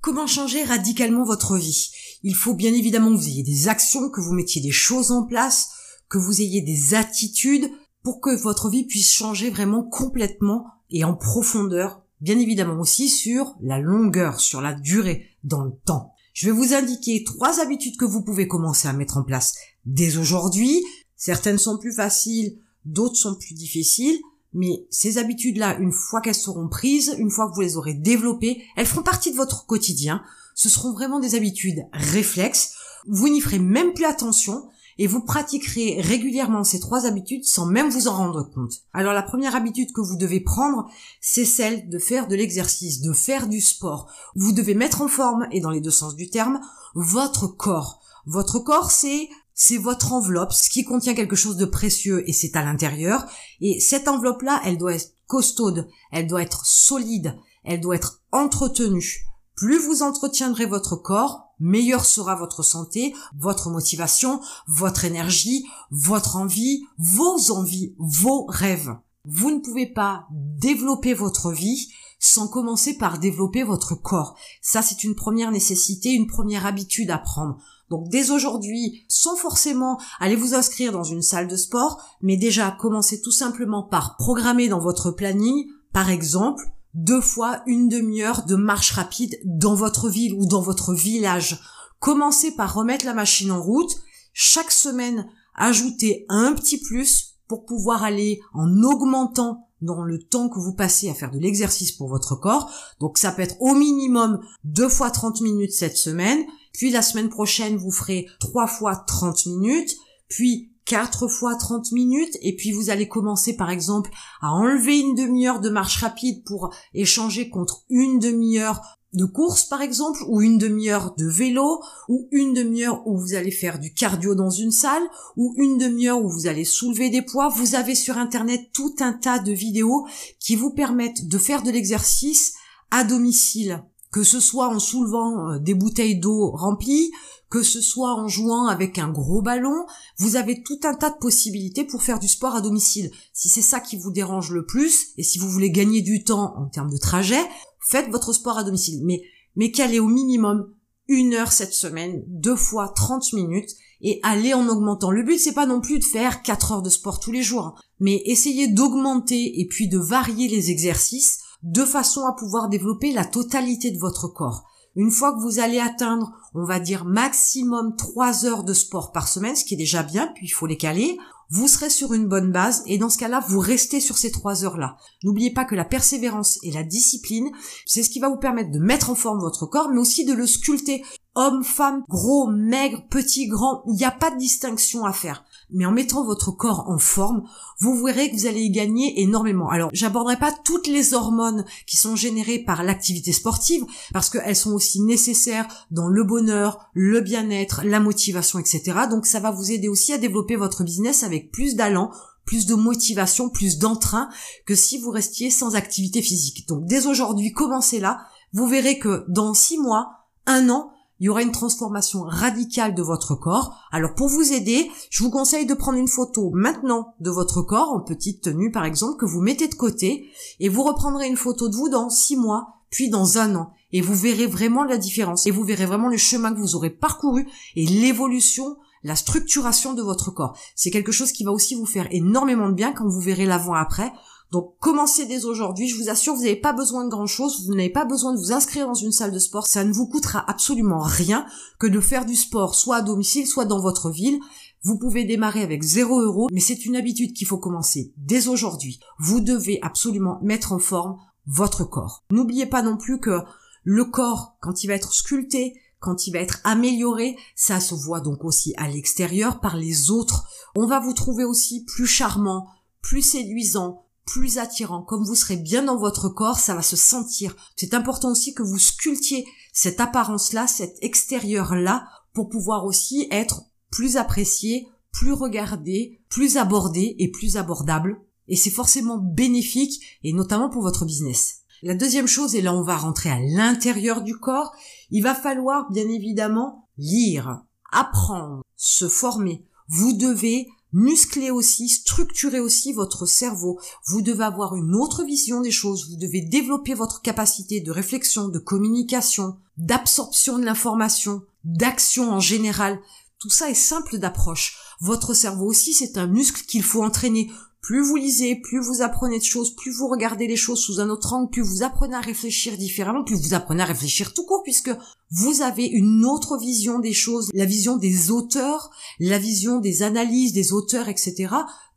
Comment changer radicalement votre vie? Il faut bien évidemment que vous ayez des actions, que vous mettiez des choses en place, que vous ayez des attitudes pour que votre vie puisse changer vraiment complètement et en profondeur, bien évidemment aussi sur la longueur, sur la durée, dans le temps. Je vais vous indiquer trois habitudes que vous pouvez commencer à mettre en place dès aujourd'hui. Certaines sont plus faciles, d'autres sont plus difficiles. Mais ces habitudes-là, une fois qu'elles seront prises, une fois que vous les aurez développées, elles feront partie de votre quotidien. Ce seront vraiment des habitudes réflexes. Vous n'y ferez même plus attention et vous pratiquerez régulièrement ces trois habitudes sans même vous en rendre compte. Alors la première habitude que vous devez prendre, c'est celle de faire de l'exercice, de faire du sport. Vous devez mettre en forme, et dans les deux sens du terme, votre corps. Votre corps, c'est c'est votre enveloppe, ce qui contient quelque chose de précieux et c'est à l'intérieur. Et cette enveloppe-là, elle doit être costaude, elle doit être solide, elle doit être entretenue. Plus vous entretiendrez votre corps, meilleure sera votre santé, votre motivation, votre énergie, votre envie, vos envies, vos rêves. Vous ne pouvez pas développer votre vie sans commencer par développer votre corps. Ça, c'est une première nécessité, une première habitude à prendre. Donc dès aujourd'hui, sans forcément aller vous inscrire dans une salle de sport, mais déjà commencez tout simplement par programmer dans votre planning, par exemple, deux fois une demi-heure de marche rapide dans votre ville ou dans votre village. Commencez par remettre la machine en route. Chaque semaine, ajoutez un petit plus pour pouvoir aller en augmentant dans le temps que vous passez à faire de l'exercice pour votre corps. Donc ça peut être au minimum deux fois 30 minutes cette semaine. Puis la semaine prochaine, vous ferez trois fois 30 minutes. Puis quatre fois 30 minutes et puis vous allez commencer par exemple à enlever une demi-heure de marche rapide pour échanger contre une demi-heure de course par exemple ou une demi-heure de vélo ou une demi-heure où vous allez faire du cardio dans une salle ou une demi-heure où vous allez soulever des poids. Vous avez sur internet tout un tas de vidéos qui vous permettent de faire de l'exercice à domicile que ce soit en soulevant euh, des bouteilles d'eau remplies, que ce soit en jouant avec un gros ballon, vous avez tout un tas de possibilités pour faire du sport à domicile. Si c'est ça qui vous dérange le plus, et si vous voulez gagner du temps en termes de trajet, faites votre sport à domicile. Mais, mais calez au minimum une heure cette semaine, deux fois 30 minutes, et allez en augmentant. Le but, c'est pas non plus de faire quatre heures de sport tous les jours, mais essayez d'augmenter et puis de varier les exercices de façon à pouvoir développer la totalité de votre corps. Une fois que vous allez atteindre, on va dire maximum 3 heures de sport par semaine, ce qui est déjà bien, puis il faut les caler, vous serez sur une bonne base et dans ce cas-là, vous restez sur ces 3 heures-là. N'oubliez pas que la persévérance et la discipline, c'est ce qui va vous permettre de mettre en forme votre corps, mais aussi de le sculpter. Homme, femme, gros, maigre, petit, grand, il n'y a pas de distinction à faire mais en mettant votre corps en forme, vous verrez que vous allez y gagner énormément. Alors, j'aborderai pas toutes les hormones qui sont générées par l'activité sportive, parce qu'elles sont aussi nécessaires dans le bonheur, le bien-être, la motivation, etc. Donc, ça va vous aider aussi à développer votre business avec plus d'allant, plus de motivation, plus d'entrain que si vous restiez sans activité physique. Donc, dès aujourd'hui, commencez là. Vous verrez que dans six mois, un an, il y aura une transformation radicale de votre corps. Alors pour vous aider, je vous conseille de prendre une photo maintenant de votre corps en petite tenue par exemple que vous mettez de côté et vous reprendrez une photo de vous dans six mois puis dans un an et vous verrez vraiment la différence et vous verrez vraiment le chemin que vous aurez parcouru et l'évolution la structuration de votre corps. C'est quelque chose qui va aussi vous faire énormément de bien quand vous verrez l'avant-après. Donc commencez dès aujourd'hui, je vous assure, vous n'avez pas besoin de grand chose, vous n'avez pas besoin de vous inscrire dans une salle de sport, ça ne vous coûtera absolument rien que de faire du sport soit à domicile, soit dans votre ville. Vous pouvez démarrer avec 0 euros, mais c'est une habitude qu'il faut commencer dès aujourd'hui. Vous devez absolument mettre en forme votre corps. N'oubliez pas non plus que le corps, quand il va être sculpté, quand il va être amélioré, ça se voit donc aussi à l'extérieur par les autres. On va vous trouver aussi plus charmant, plus séduisant, plus attirant. Comme vous serez bien dans votre corps, ça va se sentir. C'est important aussi que vous sculptiez cette apparence-là, cet extérieur-là, pour pouvoir aussi être plus apprécié, plus regardé, plus abordé et plus abordable. Et c'est forcément bénéfique, et notamment pour votre business. La deuxième chose, et là on va rentrer à l'intérieur du corps, il va falloir bien évidemment lire, apprendre, se former. Vous devez muscler aussi, structurer aussi votre cerveau. Vous devez avoir une autre vision des choses, vous devez développer votre capacité de réflexion, de communication, d'absorption de l'information, d'action en général. Tout ça est simple d'approche. Votre cerveau aussi, c'est un muscle qu'il faut entraîner. Plus vous lisez, plus vous apprenez de choses, plus vous regardez les choses sous un autre angle, plus vous apprenez à réfléchir différemment, plus vous apprenez à réfléchir tout court, puisque vous avez une autre vision des choses, la vision des auteurs, la vision des analyses des auteurs, etc.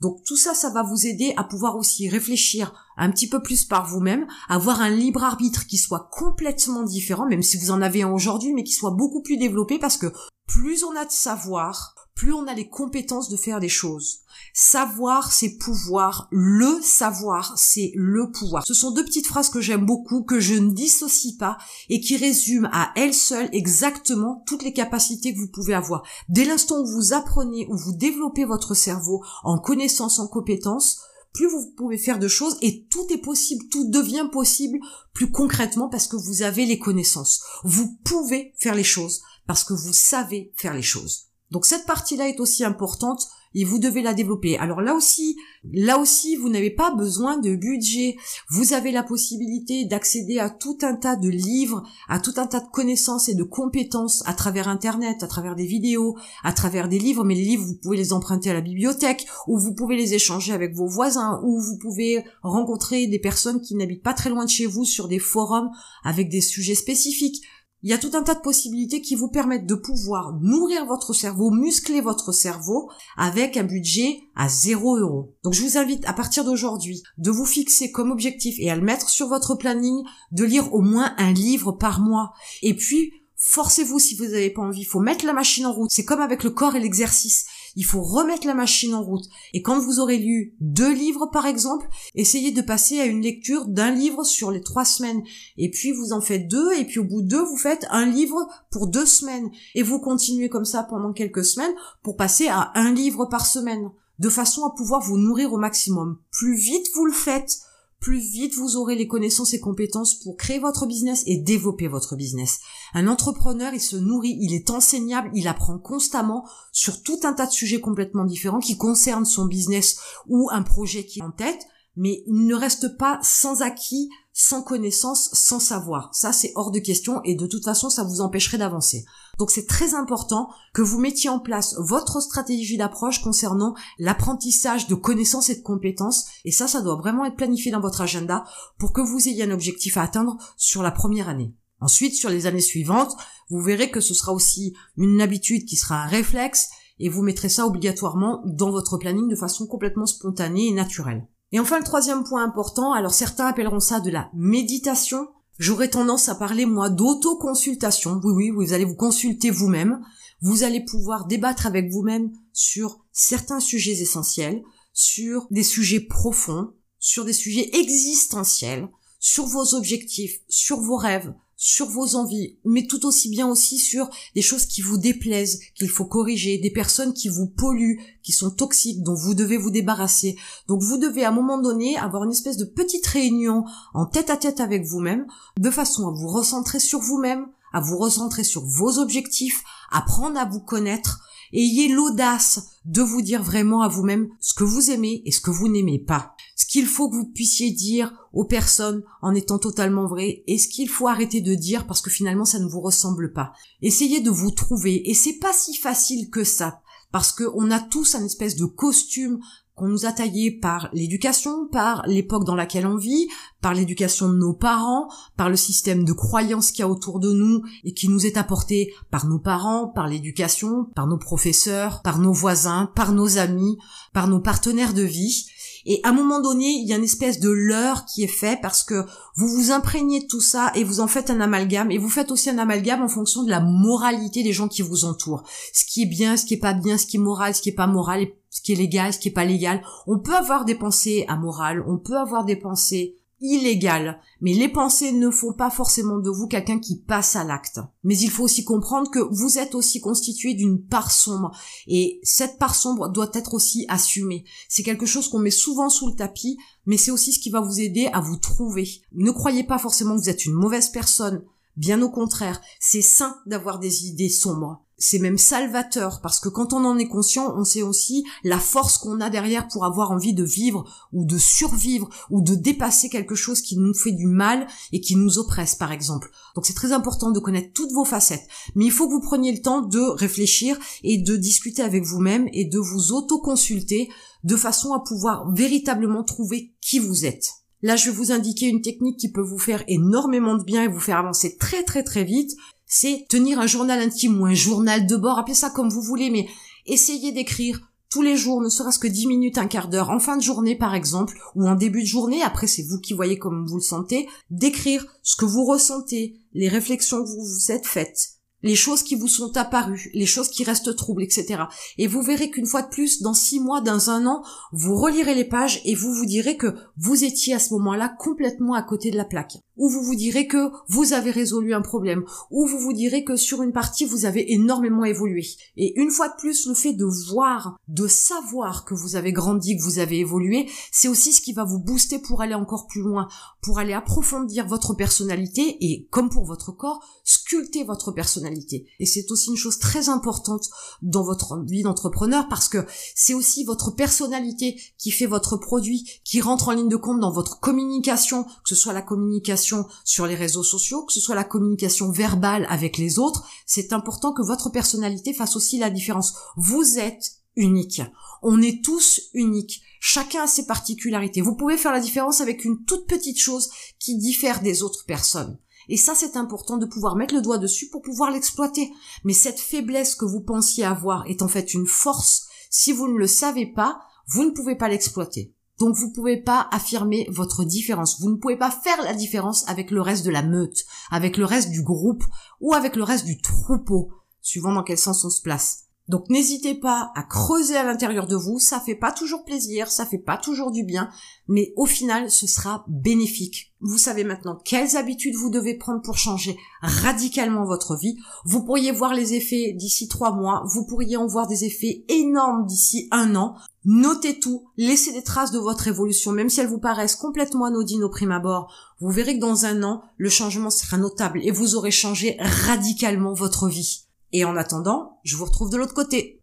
Donc tout ça, ça va vous aider à pouvoir aussi réfléchir un petit peu plus par vous-même, avoir un libre arbitre qui soit complètement différent, même si vous en avez un aujourd'hui, mais qui soit beaucoup plus développé, parce que plus on a de savoir, plus on a les compétences de faire des choses. Savoir, c'est pouvoir. Le savoir, c'est le pouvoir. Ce sont deux petites phrases que j'aime beaucoup, que je ne dissocie pas et qui résument à elles seules exactement toutes les capacités que vous pouvez avoir. Dès l'instant où vous apprenez, où vous développez votre cerveau en connaissance, en compétences, plus vous pouvez faire de choses et tout est possible, tout devient possible plus concrètement parce que vous avez les connaissances. Vous pouvez faire les choses parce que vous savez faire les choses. Donc cette partie-là est aussi importante et vous devez la développer. Alors là aussi, là aussi, vous n'avez pas besoin de budget. Vous avez la possibilité d'accéder à tout un tas de livres, à tout un tas de connaissances et de compétences à travers Internet, à travers des vidéos, à travers des livres. Mais les livres, vous pouvez les emprunter à la bibliothèque, ou vous pouvez les échanger avec vos voisins, ou vous pouvez rencontrer des personnes qui n'habitent pas très loin de chez vous sur des forums avec des sujets spécifiques. Il y a tout un tas de possibilités qui vous permettent de pouvoir nourrir votre cerveau, muscler votre cerveau avec un budget à 0 euros. Donc je vous invite à partir d'aujourd'hui de vous fixer comme objectif et à le mettre sur votre planning de lire au moins un livre par mois. Et puis Forcez-vous si vous n'avez pas envie. Il faut mettre la machine en route. C'est comme avec le corps et l'exercice. Il faut remettre la machine en route. Et quand vous aurez lu deux livres, par exemple, essayez de passer à une lecture d'un livre sur les trois semaines. Et puis vous en faites deux. Et puis au bout de deux, vous faites un livre pour deux semaines. Et vous continuez comme ça pendant quelques semaines pour passer à un livre par semaine. De façon à pouvoir vous nourrir au maximum. Plus vite vous le faites, plus vite vous aurez les connaissances et compétences pour créer votre business et développer votre business. Un entrepreneur, il se nourrit, il est enseignable, il apprend constamment sur tout un tas de sujets complètement différents qui concernent son business ou un projet qui est en tête, mais il ne reste pas sans acquis, sans connaissance, sans savoir. Ça, c'est hors de question et de toute façon, ça vous empêcherait d'avancer. Donc c'est très important que vous mettiez en place votre stratégie d'approche concernant l'apprentissage de connaissances et de compétences. Et ça, ça doit vraiment être planifié dans votre agenda pour que vous ayez un objectif à atteindre sur la première année. Ensuite, sur les années suivantes, vous verrez que ce sera aussi une habitude qui sera un réflexe et vous mettrez ça obligatoirement dans votre planning de façon complètement spontanée et naturelle. Et enfin, le troisième point important, alors certains appelleront ça de la méditation. J'aurais tendance à parler, moi, d'autoconsultation. Oui, oui, vous allez vous consulter vous-même. Vous allez pouvoir débattre avec vous-même sur certains sujets essentiels, sur des sujets profonds, sur des sujets existentiels, sur vos objectifs, sur vos rêves, sur vos envies, mais tout aussi bien aussi sur des choses qui vous déplaisent, qu'il faut corriger, des personnes qui vous polluent, qui sont toxiques, dont vous devez vous débarrasser. Donc vous devez à un moment donné avoir une espèce de petite réunion en tête à tête avec vous-même, de façon à vous recentrer sur vous-même, à vous recentrer sur vos objectifs, apprendre à vous connaître, ayez l'audace de vous dire vraiment à vous-même ce que vous aimez et ce que vous n'aimez pas. Ce qu'il faut que vous puissiez dire aux personnes en étant totalement vrai et ce qu'il faut arrêter de dire parce que finalement ça ne vous ressemble pas. Essayez de vous trouver et c'est pas si facile que ça parce qu'on a tous un espèce de costume qu'on nous a taillé par l'éducation, par l'époque dans laquelle on vit, par l'éducation de nos parents, par le système de croyances qu'il y a autour de nous et qui nous est apporté par nos parents, par l'éducation, par nos professeurs, par nos voisins, par nos amis, par nos partenaires de vie. Et à un moment donné, il y a une espèce de leurre qui est fait parce que vous vous imprégnez de tout ça et vous en faites un amalgame et vous faites aussi un amalgame en fonction de la moralité des gens qui vous entourent. Ce qui est bien, ce qui est pas bien, ce qui est moral, ce qui est pas moral, ce qui est légal, ce qui est pas légal. On peut avoir des pensées amorales, on peut avoir des pensées illégal. Mais les pensées ne font pas forcément de vous quelqu'un qui passe à l'acte. Mais il faut aussi comprendre que vous êtes aussi constitué d'une part sombre. Et cette part sombre doit être aussi assumée. C'est quelque chose qu'on met souvent sous le tapis, mais c'est aussi ce qui va vous aider à vous trouver. Ne croyez pas forcément que vous êtes une mauvaise personne. Bien au contraire, c'est sain d'avoir des idées sombres c'est même salvateur parce que quand on en est conscient, on sait aussi la force qu'on a derrière pour avoir envie de vivre ou de survivre ou de dépasser quelque chose qui nous fait du mal et qui nous oppresse par exemple. Donc c'est très important de connaître toutes vos facettes, mais il faut que vous preniez le temps de réfléchir et de discuter avec vous-même et de vous auto-consulter de façon à pouvoir véritablement trouver qui vous êtes. Là, je vais vous indiquer une technique qui peut vous faire énormément de bien et vous faire avancer très très très vite c'est tenir un journal intime ou un journal de bord, appelez ça comme vous voulez, mais essayez d'écrire tous les jours, ne serait-ce que 10 minutes, un quart d'heure, en fin de journée par exemple, ou en début de journée, après c'est vous qui voyez comme vous le sentez, d'écrire ce que vous ressentez, les réflexions que vous vous êtes faites, les choses qui vous sont apparues, les choses qui restent troubles, etc. Et vous verrez qu'une fois de plus, dans six mois, dans un an, vous relirez les pages et vous vous direz que vous étiez à ce moment-là complètement à côté de la plaque. Ou vous vous direz que vous avez résolu un problème. Ou vous vous direz que sur une partie, vous avez énormément évolué. Et une fois de plus, le fait de voir, de savoir que vous avez grandi, que vous avez évolué, c'est aussi ce qui va vous booster pour aller encore plus loin, pour aller approfondir votre personnalité et, comme pour votre corps, sculpter votre personnalité et c'est aussi une chose très importante dans votre vie d'entrepreneur parce que c'est aussi votre personnalité qui fait votre produit, qui rentre en ligne de compte dans votre communication, que ce soit la communication sur les réseaux sociaux, que ce soit la communication verbale avec les autres. C'est important que votre personnalité fasse aussi la différence. Vous êtes unique. On est tous uniques. Chacun a ses particularités. Vous pouvez faire la différence avec une toute petite chose qui diffère des autres personnes. Et ça, c'est important de pouvoir mettre le doigt dessus pour pouvoir l'exploiter. Mais cette faiblesse que vous pensiez avoir est en fait une force. Si vous ne le savez pas, vous ne pouvez pas l'exploiter. Donc vous ne pouvez pas affirmer votre différence. Vous ne pouvez pas faire la différence avec le reste de la meute, avec le reste du groupe ou avec le reste du troupeau, suivant dans quel sens on se place. Donc n'hésitez pas à creuser à l'intérieur de vous, ça fait pas toujours plaisir, ça fait pas toujours du bien, mais au final ce sera bénéfique. Vous savez maintenant quelles habitudes vous devez prendre pour changer radicalement votre vie. Vous pourriez voir les effets d'ici trois mois, vous pourriez en voir des effets énormes d'ici un an. Notez tout, laissez des traces de votre évolution, même si elles vous paraissent complètement anodines au prime abord. Vous verrez que dans un an, le changement sera notable et vous aurez changé radicalement votre vie. Et en attendant, je vous retrouve de l'autre côté.